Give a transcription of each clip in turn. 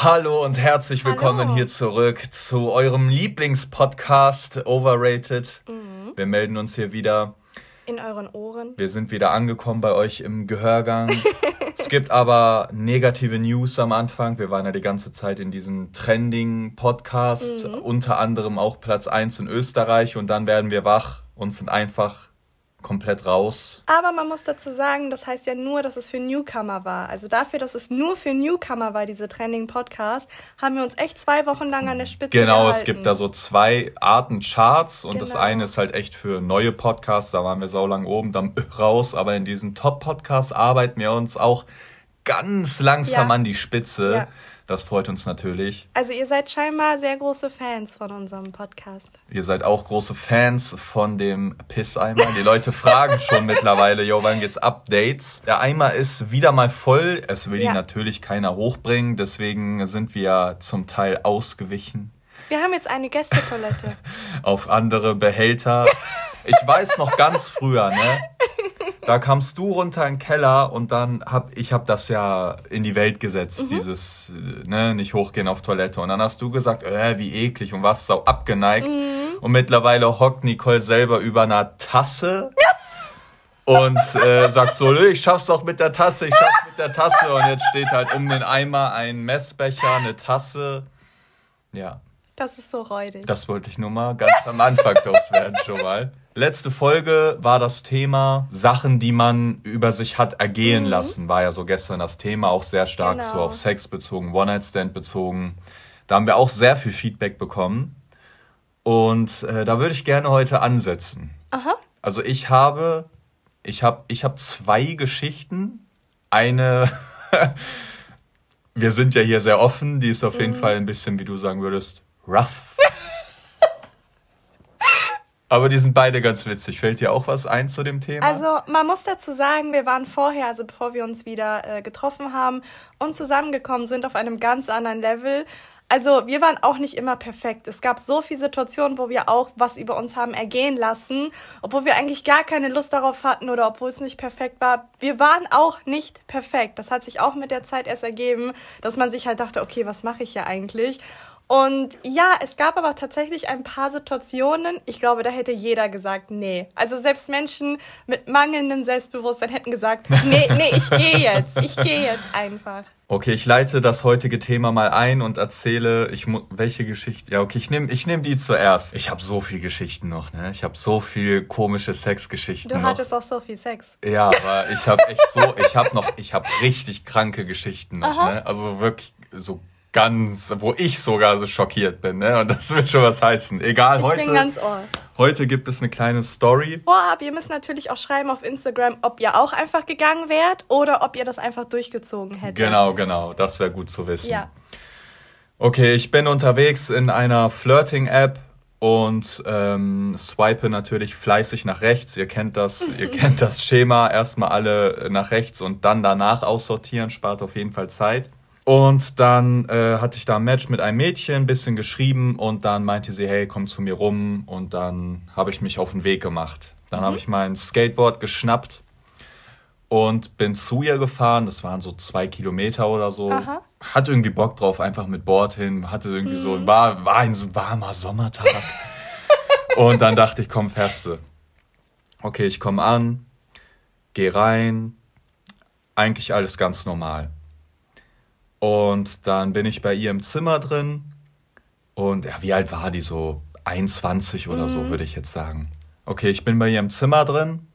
Hallo und herzlich willkommen Hallo. hier zurück zu eurem Lieblingspodcast Overrated. Mhm. Wir melden uns hier wieder. In euren Ohren. Wir sind wieder angekommen bei euch im Gehörgang. es gibt aber negative News am Anfang. Wir waren ja die ganze Zeit in diesen Trending-Podcasts, Mhm. unter anderem auch Platz 1 in Österreich und dann werden wir wach und sind einfach komplett raus. Aber man muss dazu sagen, das heißt ja nur, dass es für Newcomer war. Also dafür, dass es nur für Newcomer war, diese Trending Podcast, haben wir uns echt zwei Wochen lang an der Spitze Genau, gehalten. es gibt da so zwei Arten Charts und das Genau. eine ist halt echt für neue Podcasts, da waren wir saulang oben, dann raus, aber in diesen Top-Podcasts arbeiten wir uns auch ganz langsam Ja. an die Spitze. Ja. Das freut uns natürlich. Also ihr seid scheinbar sehr große Fans von unserem Podcast. Ihr seid auch große Fans von dem Pisseimer. Die Leute fragen schon mittlerweile, yo, wann geht's Updates? Der Eimer ist wieder mal voll. Es will ihn Ja. natürlich keiner hochbringen, deswegen sind wir zum Teil ausgewichen. Wir haben jetzt eine Gästetoilette. auf andere Behälter. Ich weiß noch ganz früher, ne? Da kamst du runter in den Keller und dann hab ich hab das ja in die Welt gesetzt, dieses äh, ne, nicht hochgehen auf Toilette und dann hast du gesagt, äh, wie eklig und warst so abgeneigt und mittlerweile hockt Nicole selber über einer Tasse. Und äh, sagt so, "Nö, ich schaff's doch mit der Tasse, ich schaff's mit der Tasse. Und jetzt steht halt um den Eimer ein Messbecher, eine Tasse. Ja, Das ist so räudig. das wollte ich nur mal ganz am Anfang loswerden schon mal. Letzte Folge war das Thema Sachen, die man über sich hat ergehen lassen. War ja so gestern das Thema, auch sehr stark Genau. so auf Sex bezogen, One-Night-Stand bezogen. Da haben wir auch sehr viel Feedback bekommen. Und äh, da würde ich gerne heute ansetzen. Aha. Also ich habe, ich habe, ich habe zwei Geschichten. Eine, wir sind ja hier sehr offen, die ist auf Mhm. jeden Fall ein bisschen, wie du sagen würdest, rough. Aber die sind beide ganz witzig. Fällt dir auch was ein zu dem Thema? Also man muss dazu sagen, wir waren vorher, also bevor wir uns wieder äh, getroffen haben und zusammengekommen sind, auf einem ganz anderen Level. Also wir waren auch nicht immer perfekt. Es gab so viele Situationen, wo wir auch was über uns haben ergehen lassen, obwohl wir eigentlich gar keine Lust darauf hatten oder obwohl es nicht perfekt war. Wir waren auch nicht perfekt. Das hat sich auch mit der Zeit erst ergeben, dass man sich halt dachte, okay, was mache ich hier eigentlich? Und ja, es gab aber tatsächlich ein paar Situationen, ich glaube, da hätte jeder gesagt, nee. Also selbst Menschen mit mangelndem Selbstbewusstsein hätten gesagt, nee, nee, ich gehe jetzt, ich gehe jetzt einfach. Okay, ich leite das heutige Thema mal ein und erzähle, ich mu welche Geschichte. Ja, okay, ich nehme ich nehm die zuerst. Ich habe so viel Geschichten noch, ne? Ich habe so viel komische Sexgeschichten Du noch. hattest auch so viel Sex. Ja, aber ich habe echt so, ich habe noch, ich habe richtig kranke Geschichten noch, Aha. ne? Also wirklich so ganz, wo ich sogar so schockiert bin, ne? Und das wird schon was heißen. Egal, Ich heute, bin ganz ohr. heute gibt es eine kleine Story. Vorab, ihr müsst natürlich auch schreiben auf Instagram, ob ihr auch einfach gegangen wärt oder ob ihr das einfach durchgezogen hättet. Genau, genau, das wäre gut zu wissen. Ja. Okay, ich bin unterwegs in einer Flirting-App und ähm, swipe natürlich fleißig nach rechts. Ihr kennt das, ihr kennt das Schema. Erstmal alle nach rechts und dann danach aussortieren, spart auf jeden Fall Zeit. Und dann äh, hatte ich da ein Match mit einem Mädchen, ein bisschen geschrieben und dann meinte sie, hey, komm zu mir rum und dann habe ich mich auf den Weg gemacht. Dann habe ich mein Skateboard geschnappt und bin zu ihr gefahren. Das waren so zwei Kilometer oder so. Aha. Hatte irgendwie Bock drauf, einfach mit Board hin. Hatte irgendwie so, war, war ein warmer Sommertag. und dann dachte ich, komm, du. Okay, ich komme an, geh rein. Eigentlich alles ganz normal. Und dann bin ich bei ihr im Zimmer drin. Und ja, wie alt war die? So 21 oder so, würde ich jetzt sagen. Okay, ich bin bei ihr im Zimmer drin.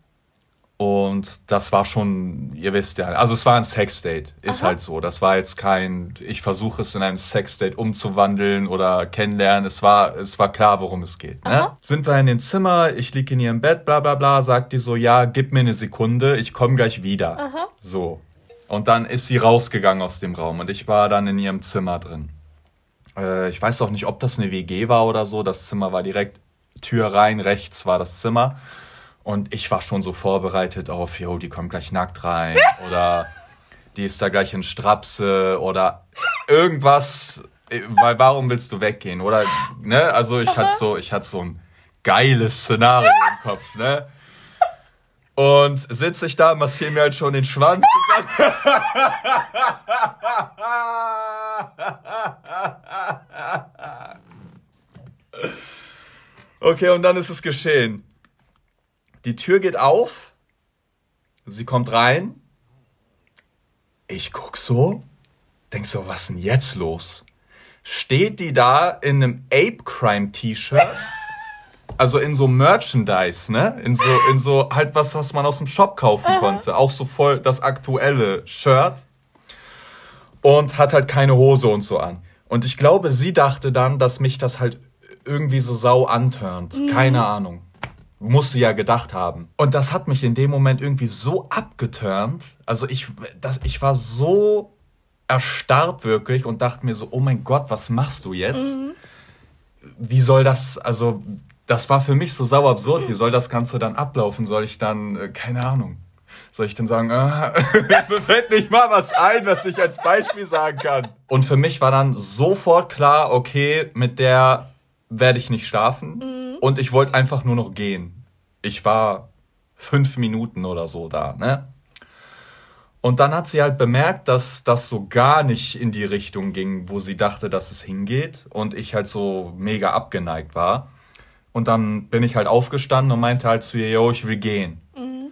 Und das war schon, ihr wisst ja, also es war ein Sexdate, ist Aha. halt so. Das war jetzt kein, ich versuche es in einem Sexdate umzuwandeln oder kennenlernen. Es war, es war klar, worum es geht. Ne? Sind wir in dem Zimmer, ich lieg in ihrem Bett, bla bla bla, sagt die so, ja, gib mir eine Sekunde, ich komme gleich wieder. Aha. So. Und dann ist sie rausgegangen aus dem Raum und ich war dann in ihrem Zimmer drin. Äh, ich weiß auch nicht, ob das eine WG war oder so. Das Zimmer war direkt Tür rein, rechts war das Zimmer. Und ich war schon so vorbereitet auf, yo, die kommt gleich nackt rein oder die ist da gleich in Strapse oder irgendwas. Äh, Weil warum willst du weggehen? Oder, ne? Also ich hatte so, ich hatte so ein geiles Szenario im Kopf, ne? Und sitze ich da, massiere mir halt schon den Schwanz. Okay, und dann ist es geschehen. Die Tür geht auf, sie kommt rein, ich guck so, denk so, was ist denn jetzt los? Steht die da in einem Ape Crime T-Shirt? Also in so Merchandise, ne? In so, in so halt was, was man aus dem Shop kaufen konnte. Auch so voll das aktuelle Shirt. Und hat halt keine Hose und so an. Und ich glaube, sie dachte dann, dass mich das halt irgendwie so sau antörnt. Mhm. Keine Ahnung. Muss sie ja gedacht haben. Und das hat mich in dem Moment irgendwie so abgeturnt. Also ich, das, ich war so erstarrt wirklich und dachte mir so, oh mein Gott, was machst du jetzt? Mhm. Wie soll das, also das war für mich so sauer absurd. Wie soll das Ganze dann ablaufen? Soll ich dann, äh, keine Ahnung, soll ich dann sagen, äh, mir fällt nicht mal was ein, was ich als Beispiel sagen kann. Und für mich war dann sofort klar, okay, mit der werde ich nicht schlafen. Mhm. Und ich wollte einfach nur noch gehen. Ich war fünf Minuten oder so da, ne? Und dann hat sie halt bemerkt, dass das so gar nicht in die Richtung ging, wo sie dachte, dass es hingeht. Und ich halt so mega abgeneigt war. Und dann bin ich halt aufgestanden und meinte halt zu ihr, yo, ich will gehen. Mhm.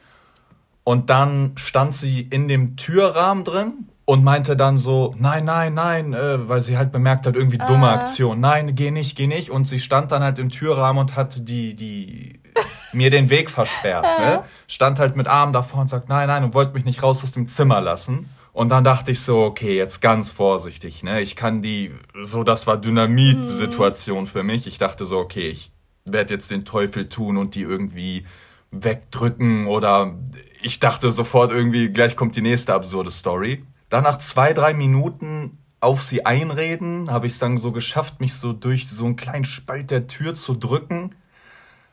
Und dann stand sie in dem Türrahmen drin und meinte dann so, nein, nein, nein, äh, weil sie halt bemerkt hat, irgendwie dumme ah. Aktion. Nein, geh nicht, geh nicht. Und sie stand dann halt im Türrahmen und hat die, die, mir den Weg versperrt. ne? Stand halt mit Armen davor und sagt, nein, nein, und wollte mich nicht raus aus dem Zimmer lassen. Und dann dachte ich so, okay, jetzt ganz vorsichtig, ne? Ich kann die, so, das war Dynamit-Situation mhm. für mich. Ich dachte so, okay, ich werde jetzt den Teufel tun und die irgendwie wegdrücken oder ich dachte sofort irgendwie, gleich kommt die nächste absurde Story. Dann nach zwei, drei Minuten auf sie einreden, habe ich es dann so geschafft, mich so durch so einen kleinen Spalt der Tür zu drücken.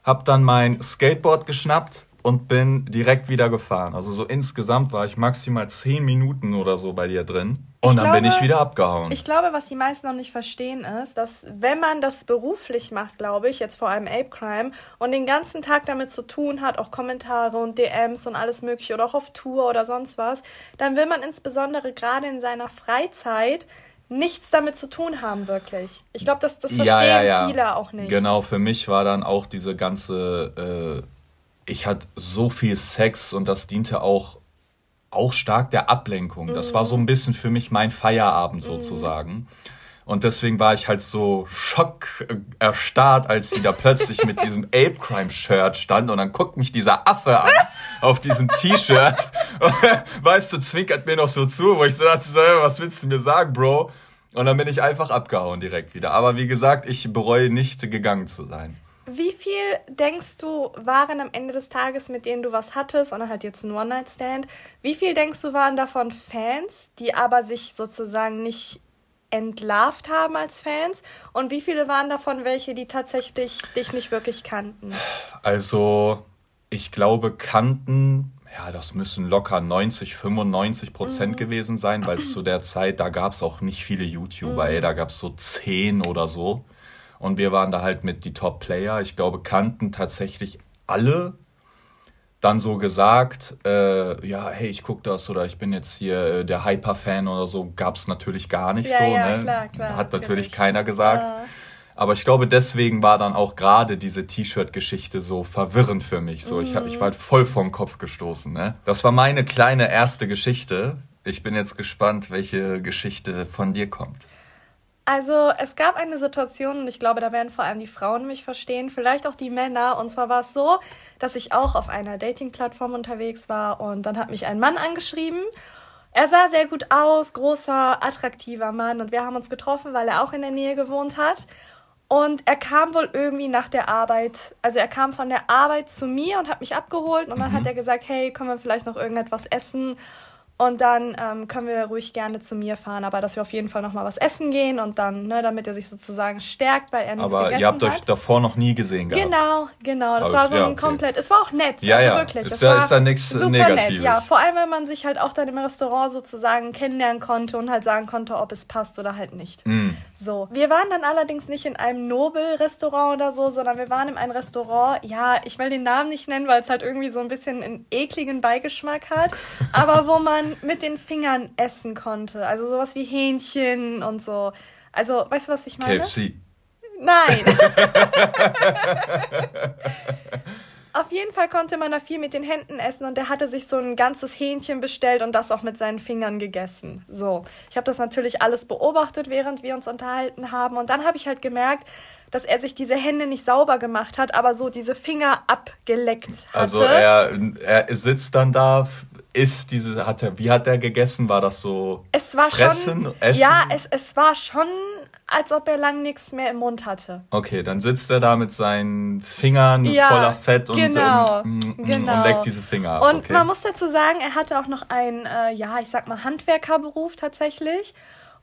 Hab dann mein Skateboard geschnappt und bin direkt wieder gefahren. Also so insgesamt war ich maximal zehn Minuten oder so bei dir drin. Und ich dann glaube, bin ich wieder abgehauen. Ich glaube, was die meisten noch nicht verstehen ist, dass wenn man das beruflich macht, glaube ich, jetzt vor allem Ape Crime, und den ganzen Tag damit zu tun hat, auch Kommentare und DMs und alles mögliche oder auch auf Tour oder sonst was, dann will man insbesondere gerade in seiner Freizeit nichts damit zu tun haben, wirklich. Ich glaube, das, das verstehen ja, ja, ja. viele auch nicht. Genau, für mich war dann auch diese ganze, äh, ich hatte so viel Sex und das diente auch auch stark der Ablenkung. Das war so ein bisschen für mich mein Feierabend sozusagen. Und deswegen war ich halt so schock erstarrt, als sie da plötzlich mit diesem Ape Crime Shirt stand und dann guckt mich dieser Affe an auf diesem T-Shirt. weißt du, zwinkert mir noch so zu, wo ich so dachte, so, was willst du mir sagen, Bro? Und dann bin ich einfach abgehauen direkt wieder. Aber wie gesagt, ich bereue nicht gegangen zu sein. Wie viel denkst du waren am Ende des Tages, mit denen du was hattest, und halt jetzt ein One-Night-Stand, wie viel denkst du waren davon Fans, die aber sich sozusagen nicht entlarvt haben als Fans? Und wie viele waren davon welche, die tatsächlich dich nicht wirklich kannten? Also, ich glaube, kannten, ja, das müssen locker 90, 95 Prozent mhm. gewesen sein, weil zu der Zeit, da gab es auch nicht viele YouTuber, mhm. ey, da gab es so 10 oder so. Und wir waren da halt mit die Top-Player. Ich glaube, kannten tatsächlich alle dann so gesagt, äh, ja, hey, ich guck das oder ich bin jetzt hier äh, der Hyper-Fan oder so, gab es natürlich gar nicht ja, so. Ja, ne? klar, klar, Hat natürlich, natürlich keiner gesagt. Ja. Aber ich glaube, deswegen war dann auch gerade diese T-Shirt-Geschichte so verwirrend für mich. So, mhm. ich, hab, ich war halt voll vom Kopf gestoßen. Ne? Das war meine kleine erste Geschichte. Ich bin jetzt gespannt, welche Geschichte von dir kommt. Also es gab eine Situation, und ich glaube, da werden vor allem die Frauen mich verstehen, vielleicht auch die Männer. Und zwar war es so, dass ich auch auf einer Dating-Plattform unterwegs war und dann hat mich ein Mann angeschrieben. Er sah sehr gut aus, großer, attraktiver Mann und wir haben uns getroffen, weil er auch in der Nähe gewohnt hat. Und er kam wohl irgendwie nach der Arbeit, also er kam von der Arbeit zu mir und hat mich abgeholt und dann mhm. hat er gesagt, hey, können wir vielleicht noch irgendetwas essen? Und dann ähm, können wir ruhig gerne zu mir fahren, aber dass wir auf jeden Fall noch mal was essen gehen und dann, ne, damit er sich sozusagen stärkt, weil er nichts aber gegessen hat. Aber ihr habt euch davor noch nie gesehen gehabt. Genau, genau. Das aber war so ja, ein komplett. Es war auch nett. Ja, also ja. Wirklich. Ist, ja, ist da nichts Negatives. Nett, ja. Vor allem, wenn man sich halt auch dann im Restaurant sozusagen kennenlernen konnte und halt sagen konnte, ob es passt oder halt nicht. Mm. So. Wir waren dann allerdings nicht in einem Nobel-Restaurant oder so, sondern wir waren in einem Restaurant, ja, ich will den Namen nicht nennen, weil es halt irgendwie so ein bisschen einen ekligen Beigeschmack hat, aber wo man man mit den Fingern essen konnte. Also sowas wie Hähnchen und so. Also, weißt du, was ich meine? KFC. Nein. Auf jeden Fall konnte man da viel mit den Händen essen und er hatte sich so ein ganzes Hähnchen bestellt und das auch mit seinen Fingern gegessen. So, ich habe das natürlich alles beobachtet, während wir uns unterhalten haben und dann habe ich halt gemerkt, dass er sich diese Hände nicht sauber gemacht hat, aber so diese Finger abgeleckt hatte. Also er, er sitzt dann da, isst diese, hat er, wie hat er gegessen? War das so es war fressen, schon, essen? Ja, es, es war schon, als ob er lang nichts mehr im Mund hatte. Okay, dann sitzt er da mit seinen Fingern ja, voller Fett und, genau, und, und, genau. und leckt diese Finger ab. Und okay. man muss dazu sagen, er hatte auch noch einen, äh, ja, ich sag mal, Handwerkerberuf tatsächlich.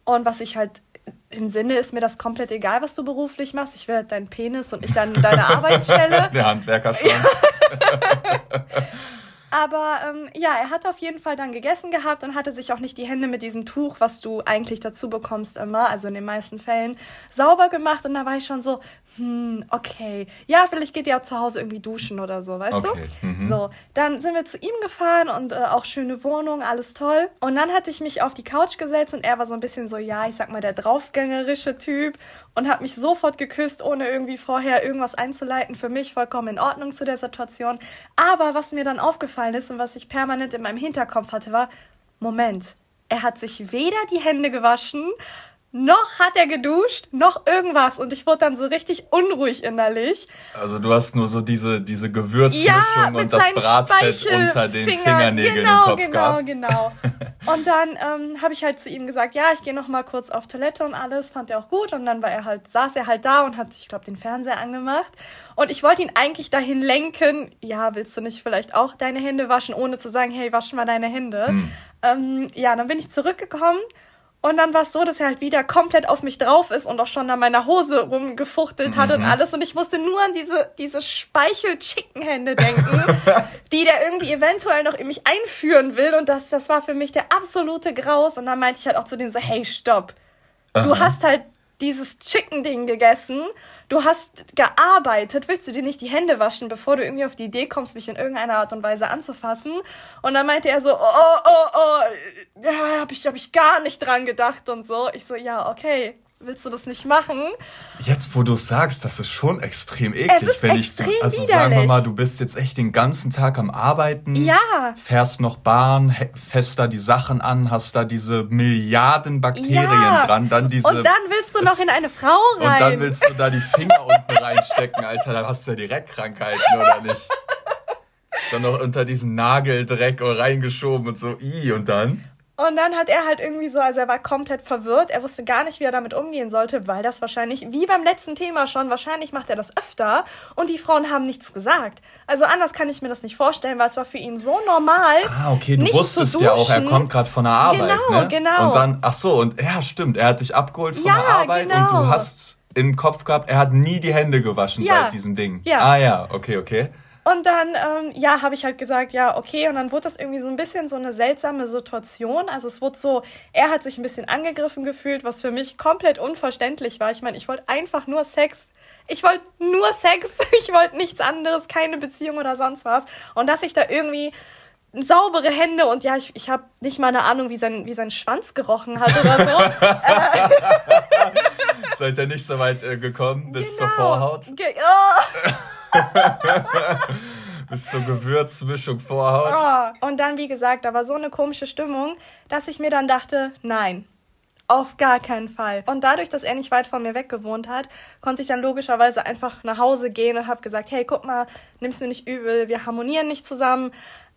Und was ich halt im Sinne ist mir das komplett egal, was du beruflich machst. Ich will halt deinen Penis und nicht dein, deine Arbeitsstelle. Der Handwerkerschwanz. Aber ähm, ja, er hat auf jeden Fall dann gegessen gehabt und hatte sich auch nicht die Hände mit diesem Tuch, was du eigentlich dazu bekommst immer, also in den meisten Fällen, sauber gemacht. Und da war ich schon so, hm, okay. Ja, vielleicht geht ihr auch zu Hause irgendwie duschen oder so, weißt okay. du? Mhm. So, dann sind wir zu ihm gefahren und äh, auch schöne Wohnung, alles toll. Und dann hatte ich mich auf die Couch gesetzt und er war so ein bisschen so, ja, ich sag mal, der draufgängerische Typ und hat mich sofort geküsst, ohne irgendwie vorher irgendwas einzuleiten. Für mich vollkommen in Ordnung zu der Situation. Aber was mir dann aufgefallen ist und was ich permanent in meinem Hinterkopf hatte, war, Moment, er hat sich weder die Hände gewaschen, noch hat er geduscht, noch irgendwas. Und ich wurde dann so richtig unruhig innerlich. Also du hast nur so diese, diese Gewürzmischung ja, und das Bratfett unter den Fingernägeln genau, im Kopf genau, gehabt. Genau, genau. und dann ähm, habe ich halt zu ihm gesagt, ja, ich gehe noch mal kurz auf Toilette und alles. Fand er auch gut. Und dann war er halt, saß er halt da und hat, ich glaube, den Fernseher angemacht. Und ich wollte ihn eigentlich dahin lenken, ja, willst du nicht vielleicht auch deine Hände waschen, ohne zu sagen, hey, wasch mal deine Hände. Hm. Ähm, ja, dann bin ich zurückgekommen und dann war es so, dass er halt wieder komplett auf mich drauf ist und auch schon an meiner Hose rumgefuchtelt hat mhm. und alles. Und ich musste nur an diese, diese Speichel-Chicken-Hände denken, die der irgendwie eventuell noch in mich einführen will. Und das, das war für mich der absolute Graus. Und dann meinte ich halt auch zu dem so, hey, stopp. Du Aha. hast halt dieses Chicken-Ding gegessen du hast gearbeitet, willst du dir nicht die Hände waschen, bevor du irgendwie auf die Idee kommst, mich in irgendeiner Art und Weise anzufassen? Und dann meinte er so, oh, oh, oh, oh ja, hab ich, hab ich gar nicht dran gedacht und so. Ich so, ja, okay willst du das nicht machen? Jetzt, wo du es sagst, das ist schon extrem eklig. Es ist wenn extrem ich, also widerlich. sagen wir mal, du bist jetzt echt den ganzen Tag am Arbeiten. Ja. Fährst noch Bahn, fässt da die Sachen an, hast da diese Milliarden Bakterien ja. dran, dann diese. Und dann willst du noch in eine Frau rein. Und dann willst du da die Finger unten reinstecken, Alter, da hast du ja direkt Krankheiten, oder nicht? Dann noch unter diesen Nageldreck reingeschoben und so, i, und dann? Und dann hat er halt irgendwie so, also er war komplett verwirrt. Er wusste gar nicht, wie er damit umgehen sollte, weil das wahrscheinlich, wie beim letzten Thema schon, wahrscheinlich macht er das öfter und die Frauen haben nichts gesagt. Also anders kann ich mir das nicht vorstellen, weil es war für ihn so normal. Ah, okay, du wusstest ja auch, er kommt gerade von der Arbeit. Genau, ne? genau. Und dann, ach so, und ja, stimmt, er hat dich abgeholt von ja, der Arbeit genau. und du hast im Kopf gehabt, er hat nie die Hände gewaschen ja. seit diesem Ding. Ja. Ah ja, okay, okay. Und dann, ähm, ja, habe ich halt gesagt, ja, okay. Und dann wurde das irgendwie so ein bisschen so eine seltsame Situation. Also es wurde so, er hat sich ein bisschen angegriffen gefühlt, was für mich komplett unverständlich war. Ich meine, ich wollte einfach nur Sex. Ich wollte nur Sex. Ich wollte nichts anderes, keine Beziehung oder sonst was. Und dass ich da irgendwie saubere Hände und ja, ich, ich habe nicht mal eine Ahnung, wie sein, wie sein Schwanz gerochen hat oder so. Seid ihr nicht so weit äh, gekommen bis genau. zur Vorhaut? Ge oh. Bis zur Gewürzmischung Vorhaut. Oh. Und dann, wie gesagt, da war so eine komische Stimmung, dass ich mir dann dachte, nein, auf gar keinen Fall. Und dadurch, dass er nicht weit von mir weg gewohnt hat, konnte ich dann logischerweise einfach nach Hause gehen und habe gesagt, hey, guck mal, nimm's mir nicht übel, wir harmonieren nicht zusammen.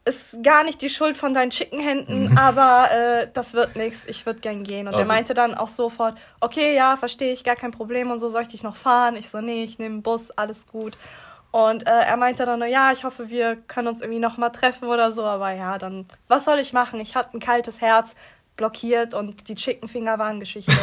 Ist gar nicht die Schuld von deinen schicken Händen, aber äh, das wird nichts, ich würde gern gehen. Und also. er meinte dann auch sofort, okay, ja, verstehe ich, gar kein Problem und so, soll ich dich noch fahren? Ich so, nee, ich nehme einen Bus, alles gut. Und äh, er meinte dann nur, ja, ich hoffe, wir können uns irgendwie nochmal treffen oder so. Aber ja, dann, was soll ich machen? Ich hatte ein kaltes Herz, blockiert und die Chicken Finger waren Geschichte.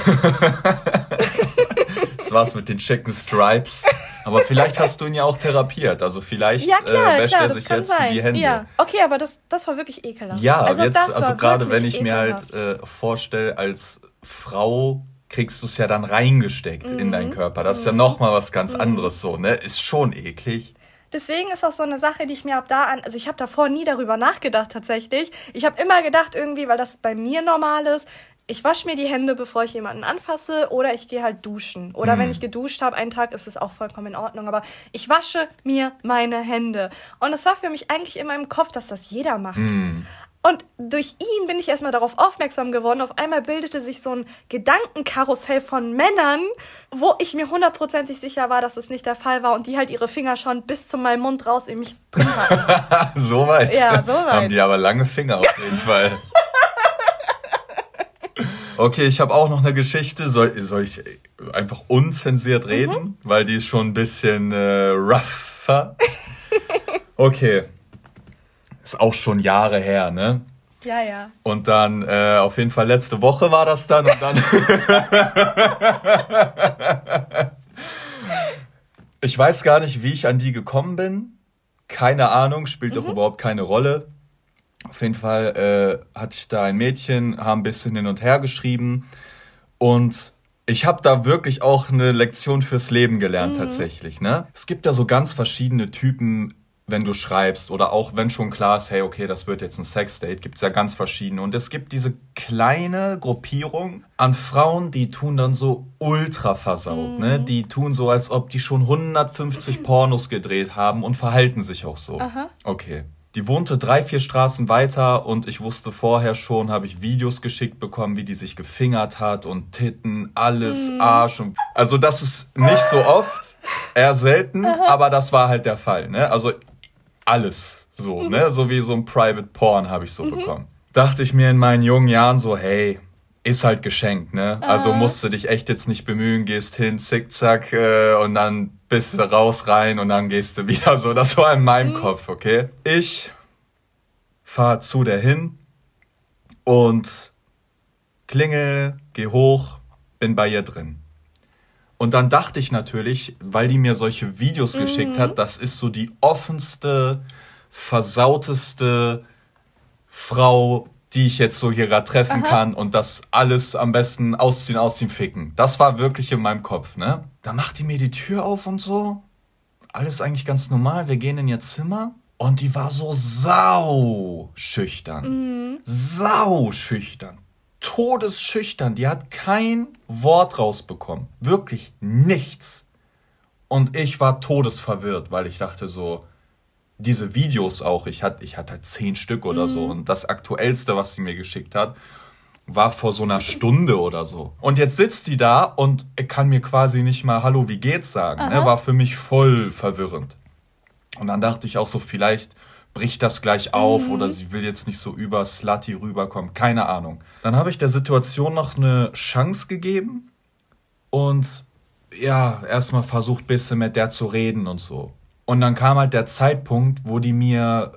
das war's mit den Chicken Stripes. Aber vielleicht hast du ihn ja auch therapiert. Also vielleicht ja, klar, äh, wäscht klar, er sich jetzt sein. die Hände. Ja, okay, aber das, das war wirklich ekelhaft. Ja, also jetzt, also gerade wenn ich ekelhaft. mir halt äh, vorstelle, als Frau kriegst du es ja dann reingesteckt mhm. in deinen mhm. Körper. Das ist ja mhm. nochmal was ganz mhm. anderes so, ne? Ist schon eklig. deswegen ist auch so eine Sache, die ich mir ab da an, also ich habe davor nie darüber nachgedacht tatsächlich. Ich habe immer gedacht irgendwie, weil das bei mir normal ist, ich wasche mir die Hände, bevor ich jemanden anfasse, oder ich gehe halt duschen. Oder mhm. wenn ich geduscht habe, einen Tag ist es auch vollkommen in Ordnung. Aber ich wasche mir meine Hände. Und es war für mich eigentlich immer im Kopf, dass das jeder macht. Mhm. Und durch ihn bin ich erstmal darauf aufmerksam geworden. Auf einmal bildete sich so ein Gedankenkarussell von Männern, wo ich mir hundertprozentig sicher war, dass es nicht der Fall war und die halt ihre Finger schon bis zu meinem Mund raus in mich drin hatten. so weit? Ja, so weit. Haben die aber lange Finger auf jeden Fall. Okay, ich habe auch noch eine Geschichte. Soll, soll ich einfach unzensiert reden? Mhm. Weil die ist schon ein bisschen äh, rougher. Okay. Ist auch schon Jahre her, ne? Ja, ja. Und dann, äh, auf jeden Fall letzte Woche war das dann und dann. ich weiß gar nicht, wie ich an die gekommen bin. Keine Ahnung, spielt mhm. doch überhaupt keine Rolle. Auf jeden Fall äh, hatte ich da ein Mädchen, haben ein bisschen hin und her geschrieben und ich habe da wirklich auch eine Lektion fürs Leben gelernt mhm. tatsächlich. Ne? Es gibt ja so ganz verschiedene Typen, wenn du schreibst oder auch wenn schon klar ist, hey, okay, das wird jetzt ein Sexdate, gibt's ja ganz verschiedene. Und es gibt diese kleine Gruppierung an Frauen, die tun dann so ultra versaut. Ne? Mhm. Ne? Die tun so, als ob die schon 150 Pornos gedreht haben und verhalten sich auch so. Aha. Okay. Die wohnte drei, vier Straßen weiter und ich wusste vorher schon, habe ich Videos geschickt bekommen, wie die sich gefingert hat und Titten, alles, mhm. Arsch und. Also das ist nicht so oft, eher selten, aber das war halt der Fall. Ne? Also alles so, mhm. ne? So wie so ein Private Porn habe ich so mhm. bekommen. Dachte ich mir in meinen jungen Jahren so, hey, ist halt geschenkt, ne? Also musst du dich echt jetzt nicht bemühen, gehst hin, zickzack, äh, und dann bist du raus, rein und dann gehst du wieder so. Das war in meinem mhm. Kopf, okay? Ich fahr zu der hin und klingel, geh hoch, bin bei ihr drin. Und dann dachte ich natürlich, weil die mir solche Videos mhm. geschickt hat, das ist so die offenste, versauteste Frau, die ich jetzt so hier gerade treffen Aha. kann und das alles am besten ausziehen, ausziehen, ficken. Das war wirklich in meinem Kopf, ne? Da macht die mir die Tür auf und so. Alles eigentlich ganz normal. Wir gehen in ihr Zimmer. Und die war so sau schüchtern. Mhm. Sau schüchtern. Todesschüchtern. Die hat kein Wort rausbekommen. Wirklich nichts. Und ich war todesverwirrt, weil ich dachte so, diese Videos auch, ich hatte, ich hatte halt zehn Stück oder mhm. so. Und das aktuellste, was sie mir geschickt hat, war vor so einer Stunde oder so. Und jetzt sitzt die da und kann mir quasi nicht mal Hallo, wie geht's sagen. Ne? War für mich voll verwirrend. Und dann dachte ich auch so, vielleicht bricht das gleich auf mhm. oder sie will jetzt nicht so über Slutty rüberkommen. Keine Ahnung. Dann habe ich der Situation noch eine Chance gegeben und ja, erstmal versucht, bisschen mit der zu reden und so. Und dann kam halt der Zeitpunkt, wo die mir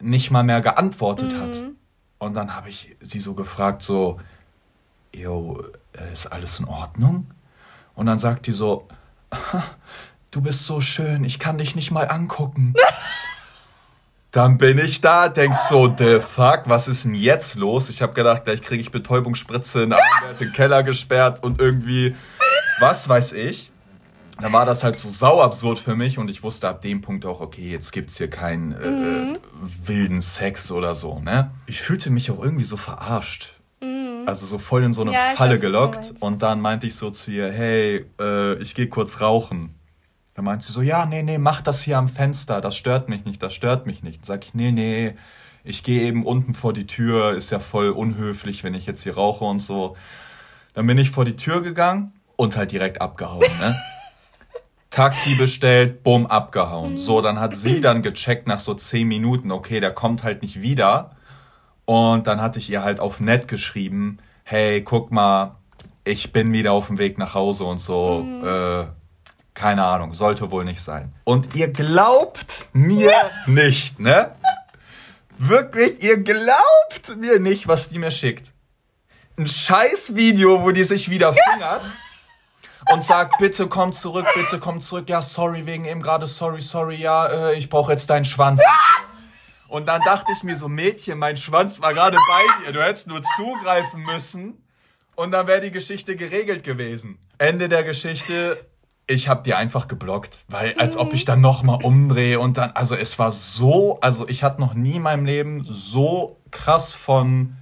nicht mal mehr geantwortet mhm. hat. Und dann habe ich sie so gefragt, so, yo, äh, ist alles in Ordnung? Und dann sagt die so, du bist so schön, ich kann dich nicht mal angucken. dann bin ich da, denkst so, the fuck, was ist denn jetzt los? Ich habe gedacht, gleich kriege ich Betäubungsspritze in den Keller gesperrt und irgendwie, was weiß ich da war das halt so sau absurd für mich und ich wusste ab dem Punkt auch, okay, jetzt gibt's hier keinen äh, mhm. wilden Sex oder so, ne? Ich fühlte mich auch irgendwie so verarscht. Mhm. Also so voll in so eine ja, Falle weiß, gelockt und dann meinte ich so zu ihr, hey, äh, ich gehe kurz rauchen. Da meinte sie so, ja, nee, nee, mach das hier am Fenster, das stört mich nicht, das stört mich nicht. Dann sag ich, nee, nee, ich gehe eben unten vor die Tür, ist ja voll unhöflich, wenn ich jetzt hier rauche und so. Dann bin ich vor die Tür gegangen und halt direkt abgehauen, ne? Taxi bestellt, bumm, abgehauen. So, dann hat sie dann gecheckt nach so zehn Minuten, okay, der kommt halt nicht wieder. Und dann hatte ich ihr halt auf nett geschrieben, hey, guck mal, ich bin wieder auf dem Weg nach Hause und so. Mhm. Äh, keine Ahnung, sollte wohl nicht sein. Und ihr glaubt mir nicht, ne? Wirklich, ihr glaubt mir nicht, was die mir schickt. Ein scheiß Video, wo die sich wieder fingert und sagt, bitte komm zurück, bitte komm zurück. Ja, sorry, wegen eben gerade, sorry, sorry, ja, äh, ich brauche jetzt deinen Schwanz. Und dann dachte ich mir so, Mädchen, mein Schwanz war gerade bei dir, du hättest nur zugreifen müssen und dann wäre die Geschichte geregelt gewesen. Ende der Geschichte, ich habe die einfach geblockt, weil als ob ich dann noch mal umdrehe und dann, also es war so, also ich hatte noch nie in meinem Leben so krass von,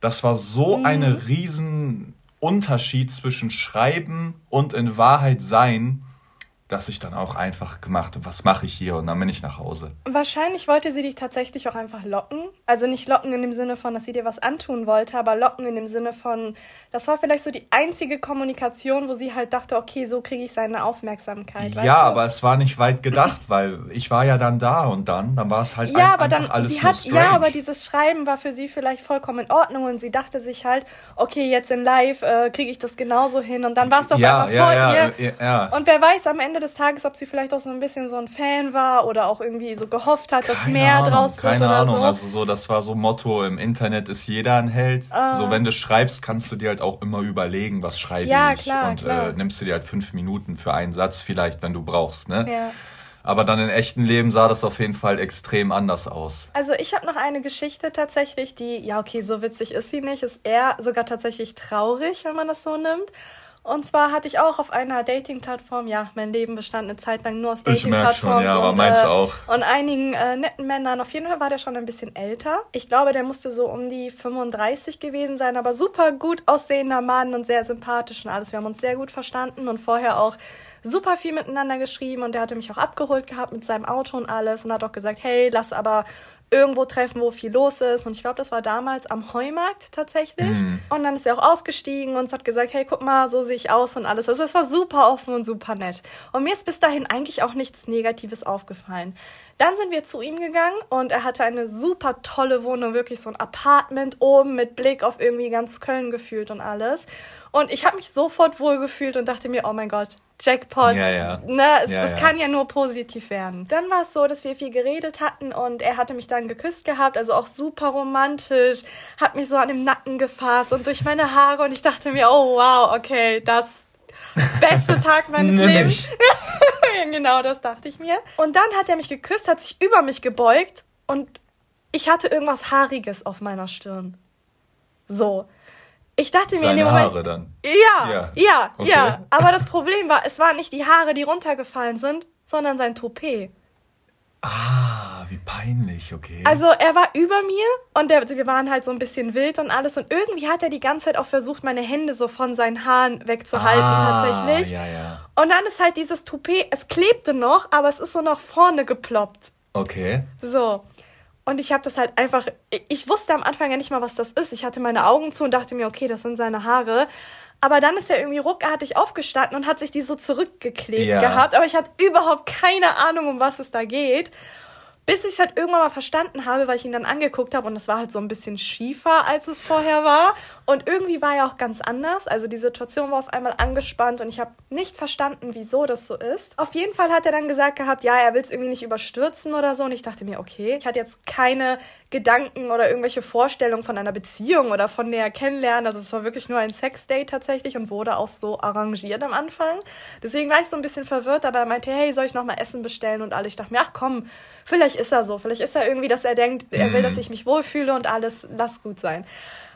das war so mhm. eine riesen Unterschied zwischen Schreiben und in Wahrheit sein dass ich dann auch einfach gemacht habe, was mache ich hier und dann bin ich nach Hause. Wahrscheinlich wollte sie dich tatsächlich auch einfach locken. Also nicht locken in dem Sinne von, dass sie dir was antun wollte, aber locken in dem Sinne von, das war vielleicht so die einzige Kommunikation, wo sie halt dachte, okay, so kriege ich seine Aufmerksamkeit. Ja, aber es war nicht weit gedacht, weil ich war ja dann da und dann, dann war es halt ja, ein, aber dann, alles sie hat, strange. Ja, aber dieses Schreiben war für sie vielleicht vollkommen in Ordnung und sie dachte sich halt, okay, jetzt in Live äh, kriege ich das genauso hin und dann war es doch ja, einfach ja, vor ja, ihr. Ja, Und wer weiß, am Ende des Tages, ob sie vielleicht auch so ein bisschen so ein Fan war oder auch irgendwie so gehofft hat, dass mehr Ahnung, draus wird keine Ahnung. so. Also so, das war so Motto, im Internet ist jeder ein Held. Uh. So, wenn du schreibst, kannst du dir halt auch immer überlegen, was schreibe ja, ich. Klar, und klar. Äh, nimmst du dir halt fünf Minuten für einen Satz vielleicht, wenn du brauchst, ne? Ja. Aber dann im echten Leben sah das auf jeden Fall extrem anders aus. Also ich habe noch eine Geschichte tatsächlich, die, ja okay, so witzig ist sie nicht, ist eher sogar tatsächlich traurig, wenn man das so nimmt. Und zwar hatte ich auch auf einer Dating-Plattform, ja, mein Leben bestand eine Zeit lang nur aus Dating-Plattformen. Ja, aber meins äh, auch. Und einigen äh, netten Männern. Auf jeden Fall war der schon ein bisschen älter. Ich glaube, der musste so um die 35 gewesen sein, aber super gut aussehender Mann und sehr sympathisch und alles. Wir haben uns sehr gut verstanden und vorher auch super viel miteinander geschrieben und der hatte mich auch abgeholt gehabt mit seinem Auto und alles und hat auch gesagt, hey, lass aber irgendwo treffen, wo viel los ist. Und ich glaube, das war damals am Heumarkt tatsächlich. Mhm. Und dann ist er auch ausgestiegen und hat gesagt, hey, guck mal, so sehe ich aus und alles. Also es war super offen und super nett. Und mir ist bis dahin eigentlich auch nichts Negatives aufgefallen. Dann sind wir zu ihm gegangen und er hatte eine super tolle Wohnung, wirklich so ein Apartment oben mit Blick auf irgendwie ganz Köln gefühlt und alles. Und ich habe mich sofort wohlgefühlt und dachte mir, oh mein Gott, Jackpot. Ja, ja. Ne, es, ja, das kann ja nur positiv werden. Dann war es so, dass wir viel geredet hatten und er hatte mich dann geküsst gehabt, also auch super romantisch, hat mich so an dem Nacken gefasst und durch meine Haare und ich dachte mir, oh wow, okay, das beste Tag meines Lebens. genau, das dachte ich mir. Und dann hat er mich geküsst, hat sich über mich gebeugt und ich hatte irgendwas Haariges auf meiner Stirn. So. Ich dachte Seine mir in dem Moment. Haare dann. Ja, ja, ja, okay. ja. Aber das Problem war, es waren nicht die Haare, die runtergefallen sind, sondern sein Toupet. Ah, wie peinlich, okay. Also er war über mir und der, wir waren halt so ein bisschen wild und alles und irgendwie hat er die ganze Zeit auch versucht, meine Hände so von seinen Haaren wegzuhalten ah, tatsächlich. Ja, ja. Und dann ist halt dieses Toupet, es klebte noch, aber es ist so nach vorne geploppt. Okay. So. Und ich habe das halt einfach, ich wusste am Anfang ja nicht mal, was das ist. Ich hatte meine Augen zu und dachte mir, okay, das sind seine Haare. Aber dann ist er irgendwie ruckartig aufgestanden und hat sich die so zurückgeklebt ja. gehabt. Aber ich hatte überhaupt keine Ahnung, um was es da geht. Bis ich es halt irgendwann mal verstanden habe, weil ich ihn dann angeguckt habe und es war halt so ein bisschen schiefer, als es vorher war. Und irgendwie war er auch ganz anders. Also die Situation war auf einmal angespannt und ich habe nicht verstanden, wieso das so ist. Auf jeden Fall hat er dann gesagt gehabt, ja, er will es irgendwie nicht überstürzen oder so. Und ich dachte mir, okay, ich hatte jetzt keine Gedanken oder irgendwelche Vorstellungen von einer Beziehung oder von näher kennenlernen. Also es war wirklich nur ein Sexdate tatsächlich und wurde auch so arrangiert am Anfang. Deswegen war ich so ein bisschen verwirrt, aber er meinte, hey, soll ich noch mal Essen bestellen und alle. Ich dachte mir, ach komm, vielleicht ist er so. Vielleicht ist er irgendwie, dass er denkt, er will, dass mhm. ich mich wohlfühle und alles, lass gut sein.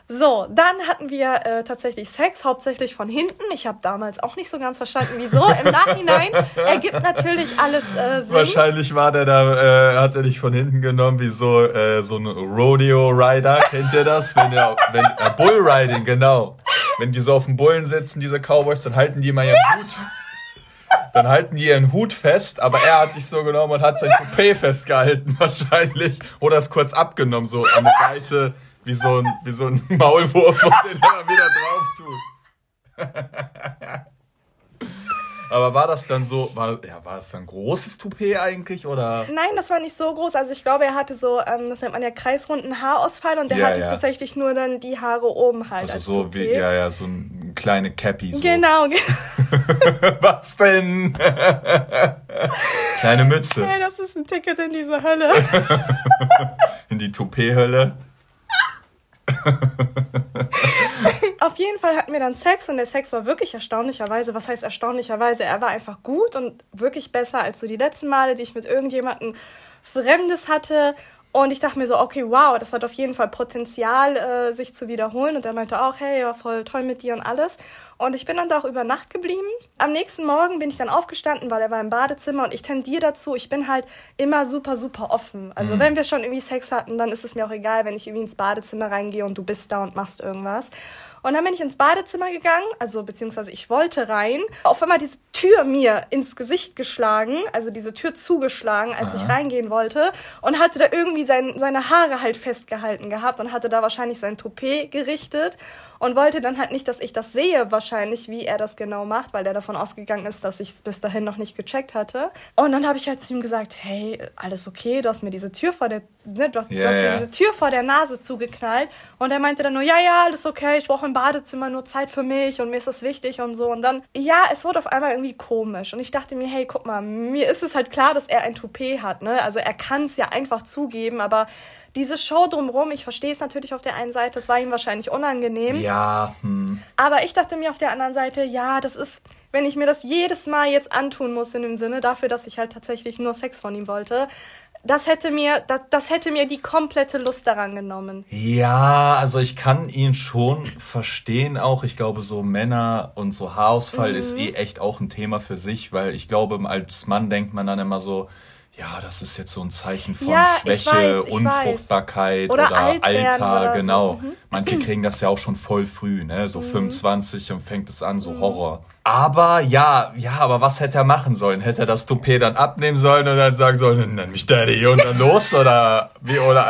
So, dann hatten wir äh, tatsächlich Sex, hauptsächlich von hinten. Ich habe damals auch nicht so ganz verstanden, wieso. Im Nachhinein ergibt natürlich alles äh, Sinn. Wahrscheinlich war der da, äh, hat er dich von hinten genommen, wie so, äh, so ein Rodeo-Rider. Kennt ihr das? Wenn der, wenn, äh, Bullriding, genau. Wenn die so auf dem Bullen sitzen, diese Cowboys, dann halten die immer ihren Hut. Dann halten die ihren Hut fest, aber er hat dich so genommen und hat sein Coupé festgehalten, wahrscheinlich. Oder es kurz abgenommen, so an der Seite wie so ein, wie so ein Maulwurf, den er wieder drauf tut. Aber war das dann so, war, ja, war es dann großes Toupet eigentlich oder? Nein, das war nicht so groß. Also ich glaube, er hatte so, ähm, das nennt man ja kreisrunden Haarausfall und der ja, hatte ja. tatsächlich nur dann die Haare oben halt. Also so Toupet. wie, ja, ja, so ein kleine Cappy. So. Genau. Was denn? Kleine Mütze. Ja, das ist ein Ticket in diese Hölle. in die Toupet-Hölle. Auf jeden Fall hatten wir dann Sex und der Sex war wirklich erstaunlicherweise, was heißt erstaunlicherweise, er war einfach gut und wirklich besser als so die letzten Male, die ich mit irgendjemandem Fremdes hatte. Und ich dachte mir so, okay, wow, das hat auf jeden Fall Potenzial, äh, sich zu wiederholen. Und er meinte auch, hey, war voll toll mit dir und alles. Und ich bin dann da auch über Nacht geblieben. Am nächsten Morgen bin ich dann aufgestanden, weil er war im Badezimmer und ich tendiere dazu, ich bin halt immer super, super offen. Also mhm. wenn wir schon irgendwie Sex hatten, dann ist es mir auch egal, wenn ich irgendwie ins Badezimmer reingehe und du bist da und machst irgendwas. Und dann bin ich ins Badezimmer gegangen, also beziehungsweise ich wollte rein. Auf einmal diese Tür mir ins Gesicht geschlagen, also diese Tür zugeschlagen, als Aha. ich reingehen wollte. Und hatte da irgendwie sein, seine Haare halt festgehalten gehabt und hatte da wahrscheinlich sein Toupet gerichtet und wollte dann halt nicht, dass ich das sehe, wahrscheinlich, wie er das genau macht, weil der davon ausgegangen ist, dass ich es bis dahin noch nicht gecheckt hatte. Und dann habe ich halt zu ihm gesagt, hey, alles okay, du hast mir diese Tür vor der, ne, du hast, yeah, du hast mir diese Tür vor der Nase zugeknallt. Und er meinte dann nur, ja, ja, alles okay, ich brauche im Badezimmer nur Zeit für mich und mir ist das wichtig und so. Und dann, ja, es wurde auf einmal irgendwie komisch. Und ich dachte mir, hey, guck mal, mir ist es halt klar, dass er ein Toupet hat, ne? Also er kann es ja einfach zugeben, aber diese Show drumherum, ich verstehe es natürlich auf der einen Seite, es war ihm wahrscheinlich unangenehm. Ja. Hm. Aber ich dachte mir auf der anderen Seite, ja, das ist, wenn ich mir das jedes Mal jetzt antun muss in dem Sinne dafür, dass ich halt tatsächlich nur Sex von ihm wollte, das hätte mir, das, das hätte mir die komplette Lust daran genommen. Ja, also ich kann ihn schon verstehen auch. Ich glaube, so Männer und so Haarausfall mhm. ist eh echt auch ein Thema für sich, weil ich glaube, als Mann denkt man dann immer so, ja, das ist jetzt so ein Zeichen von ja, Schwäche, weiß, Unfruchtbarkeit oder, oder Alter, oder genau. So. Mhm. Manche kriegen das ja auch schon voll früh, ne? So mhm. 25 und fängt es an, so mhm. Horror. Aber ja, ja, aber was hätte er machen sollen? Hätte er das Toupet dann abnehmen sollen und dann sagen sollen, nenn mich Daddy und dann los oder wie oder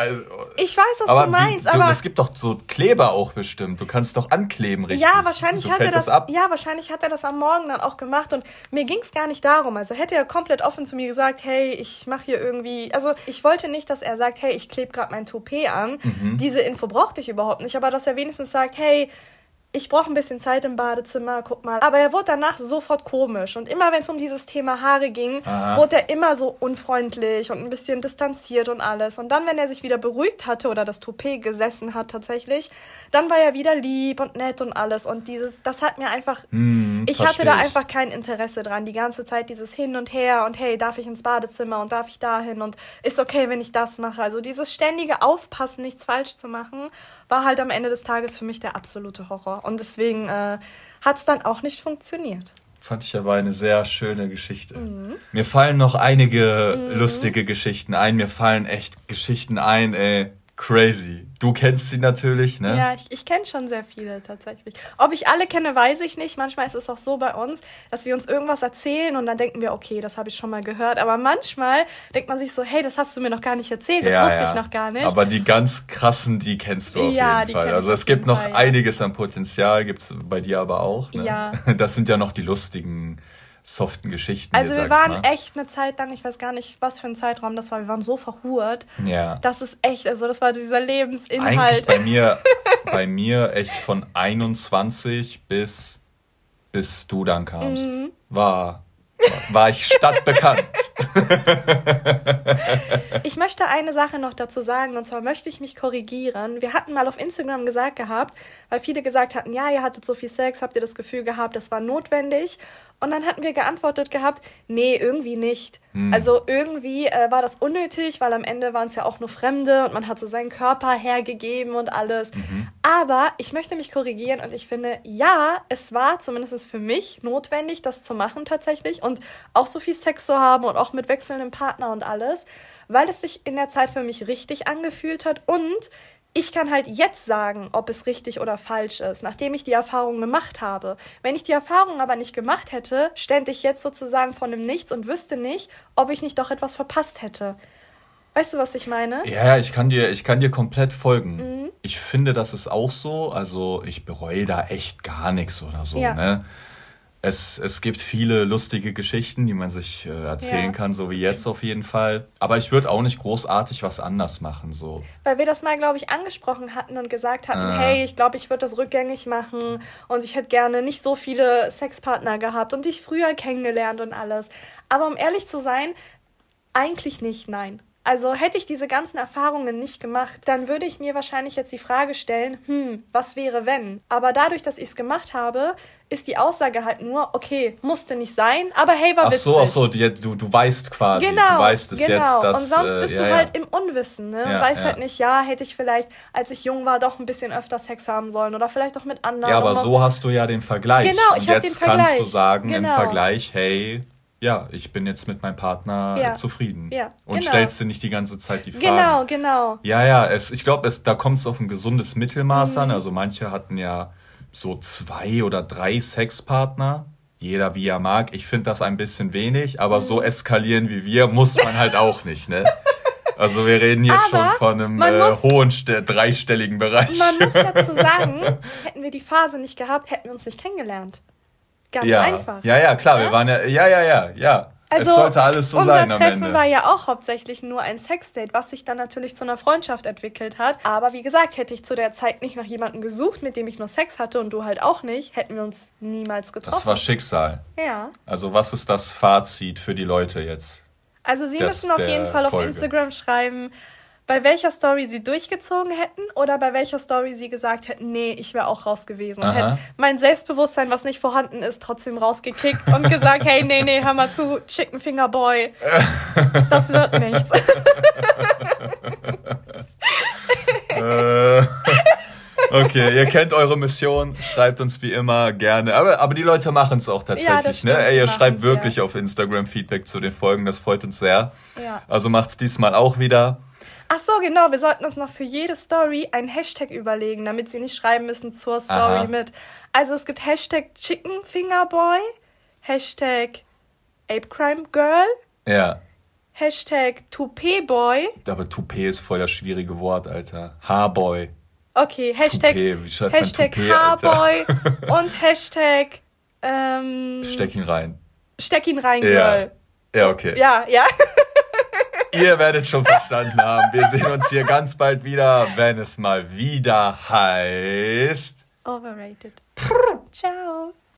Ich weiß, was aber du meinst, wie, aber es gibt doch so Kleber auch bestimmt. Du kannst doch ankleben, richtig? Ja, wahrscheinlich so hat er das, das Ja, wahrscheinlich hat er das am Morgen dann auch gemacht und mir ging es gar nicht darum. Also hätte er komplett offen zu mir gesagt, hey, ich mache hier irgendwie, also ich wollte nicht, dass er sagt, hey, ich klebe gerade mein Toupet an. Mhm. Diese Info brauchte ich überhaupt nicht, aber dass er wenigstens sagt, hey, ich brauche ein bisschen Zeit im Badezimmer, guck mal. Aber er wurde danach sofort komisch. Und immer wenn es um dieses Thema Haare ging, Aha. wurde er immer so unfreundlich und ein bisschen distanziert und alles. Und dann, wenn er sich wieder beruhigt hatte oder das Toupet gesessen hat tatsächlich, dann war er wieder lieb und nett und alles. Und dieses, das hat mir einfach, hm, ich hatte da einfach kein Interesse dran. Die ganze Zeit dieses Hin und Her und hey, darf ich ins Badezimmer und darf ich dahin und ist okay, wenn ich das mache. Also dieses ständige Aufpassen, nichts falsch zu machen, war halt am Ende des Tages für mich der absolute Horror. Und deswegen äh, hat es dann auch nicht funktioniert. Fand ich aber eine sehr schöne Geschichte. Mhm. Mir fallen noch einige mhm. lustige Geschichten ein. Mir fallen echt Geschichten ein, ey crazy. Du kennst sie natürlich, ne? Ja, ich, ich kenne schon sehr viele tatsächlich. Ob ich alle kenne, weiß ich nicht. Manchmal ist es auch so bei uns, dass wir uns irgendwas erzählen und dann denken wir, okay, das habe ich schon mal gehört. Aber manchmal denkt man sich so, hey, das hast du mir noch gar nicht erzählt, das ja, wusste ja. ich noch gar nicht. Aber die ganz krassen, die kennst du auf ja, jeden Fall. Also es gibt noch Fall, einiges an Potenzial, gibt es bei dir aber auch. Ne? Ja. Das sind ja noch die lustigen soften Geschichten. Also wir waren echt eine Zeit lang, ich weiß gar nicht, was für ein Zeitraum das war, wir waren so verhurt. Ja. Das ist echt, also das war dieser Lebensinhalt. Eigentlich bei mir, bei mir echt von 21 bis, bis du dann kamst, mhm. war war ich stadtbekannt. ich möchte eine Sache noch dazu sagen, und zwar möchte ich mich korrigieren. Wir hatten mal auf Instagram gesagt gehabt, weil viele gesagt hatten, ja, ihr hattet so viel Sex, habt ihr das Gefühl gehabt, das war notwendig? Und dann hatten wir geantwortet gehabt, nee, irgendwie nicht. Hm. Also irgendwie äh, war das unnötig, weil am Ende waren es ja auch nur Fremde und man hat so seinen Körper hergegeben und alles. Mhm. Aber ich möchte mich korrigieren und ich finde, ja, es war zumindest für mich notwendig, das zu machen tatsächlich und auch so viel Sex zu haben und auch mit wechselndem Partner und alles, weil es sich in der Zeit für mich richtig angefühlt hat und ich kann halt jetzt sagen, ob es richtig oder falsch ist, nachdem ich die Erfahrung gemacht habe. Wenn ich die Erfahrung aber nicht gemacht hätte, stände ich jetzt sozusagen vor einem Nichts und wüsste nicht, ob ich nicht doch etwas verpasst hätte. Weißt du, was ich meine? Ja, ich kann dir, ich kann dir komplett folgen. Mhm. Ich finde, das ist auch so. Also ich bereue da echt gar nichts oder so. Ja. Ne? Es, es gibt viele lustige Geschichten, die man sich äh, erzählen ja. kann, so wie jetzt auf jeden Fall. Aber ich würde auch nicht großartig was anders machen, so. Weil wir das mal, glaube ich, angesprochen hatten und gesagt hatten, äh. hey, ich glaube, ich würde das rückgängig machen und ich hätte gerne nicht so viele Sexpartner gehabt und dich früher kennengelernt und alles. Aber um ehrlich zu sein, eigentlich nicht, nein. Also hätte ich diese ganzen Erfahrungen nicht gemacht, dann würde ich mir wahrscheinlich jetzt die Frage stellen, hm, was wäre wenn? Aber dadurch, dass ich es gemacht habe, ist die Aussage halt nur, okay, musste nicht sein, aber hey, war ach so, ach so, die, du, du weißt quasi, genau, du weißt es genau. jetzt, dass... Und sonst bist äh, ja, du halt ja. im Unwissen, ne? Ja, weißt halt nicht, ja, hätte ich vielleicht, als ich jung war, doch ein bisschen öfter Sex haben sollen oder vielleicht auch mit anderen. Ja, aber so hast du ja den Vergleich. Genau, ich habe den Vergleich. Jetzt kannst du sagen genau. im Vergleich, hey, ja, ich bin jetzt mit meinem Partner ja. zufrieden. Ja, und genau. stellst dir nicht die ganze Zeit die Frage. Genau, genau. Ja, ja, es, ich glaube, da kommt es auf ein gesundes Mittelmaß mhm. an. Also manche hatten ja so zwei oder drei Sexpartner. Jeder wie er mag. Ich finde das ein bisschen wenig, aber mhm. so eskalieren wie wir muss man halt auch nicht, ne? Also wir reden hier aber schon von einem äh, muss, hohen dreistelligen Bereich. Man muss dazu sagen, hätten wir die Phase nicht gehabt, hätten wir uns nicht kennengelernt. Ganz ja. einfach. Ja, ja, klar, ja? wir waren ja, ja, ja, ja, ja. Also, es sollte alles so sein am Treffen Ende. war ja auch hauptsächlich nur ein Sexdate, was sich dann natürlich zu einer Freundschaft entwickelt hat. Aber wie gesagt, hätte ich zu der Zeit nicht nach jemandem gesucht, mit dem ich nur Sex hatte und du halt auch nicht, hätten wir uns niemals getroffen. Das war Schicksal. Ja. Also was ist das Fazit für die Leute jetzt? Also sie müssen auf jeden Fall Folge. auf Instagram schreiben, bei welcher Story sie durchgezogen hätten oder bei welcher Story sie gesagt hätten, nee, ich wäre auch raus gewesen. Und hätte mein Selbstbewusstsein, was nicht vorhanden ist, trotzdem rausgekickt und gesagt, hey, nee, nee, hör mal zu, Chicken Finger Boy. Das wird nichts. Äh, okay, ihr kennt eure Mission, schreibt uns wie immer gerne. Aber, aber die Leute machen es auch tatsächlich, ja, ne? Ey, ihr schreibt wirklich ja. auf Instagram Feedback zu den Folgen, das freut uns sehr. Ja. Also macht's diesmal auch wieder. Ach so, genau. Wir sollten uns noch für jede Story einen Hashtag überlegen, damit sie nicht schreiben müssen zur Story Aha. mit. Also es gibt Hashtag Chickenfingerboy, Hashtag ApeCrimeGirl. Ja. Hashtag Toupetboy. Aber Toupet ist voll das schwierige Wort, Alter. Haarboy. Okay, Hashtag, Hashtag Haarboy und Hashtag ähm, Steck ihn rein. Steck ihn rein, Girl. Ja, ja okay. Ja, ja. Ihr werdet schon verstanden haben. Wir sehen uns hier ganz bald wieder, wenn es mal wieder heißt. Overrated. Ciao.